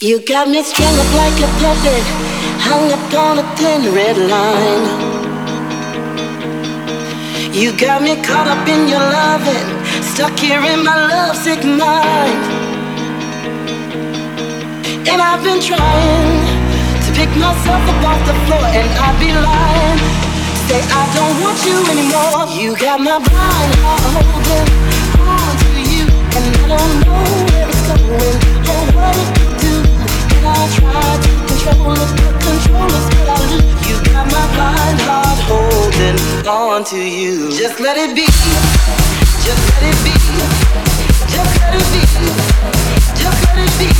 You got me strung up like a puppet, hung up on a thin red line. You got me caught up in your loving, stuck here in my lovesick mind. And I've been trying to pick myself up off the floor, and I'd be lying. Say I don't want you anymore. You got my blind holding on to you, and I don't know where it's going on to you. Just let it be. Just let it be. Just let it be. Just let it be.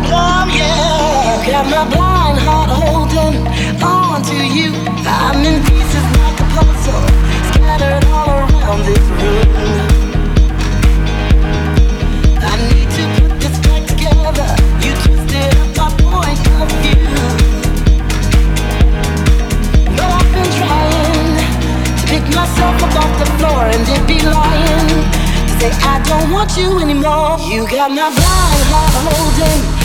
yeah. Got my blind heart holding on to you. I'm in pieces like a puzzle, scattered all around this room. I need to put this back together. You twisted up my point of view. I've been trying to pick myself up off the floor and it be lying. I don't want you anymore. You got my blind heart holding.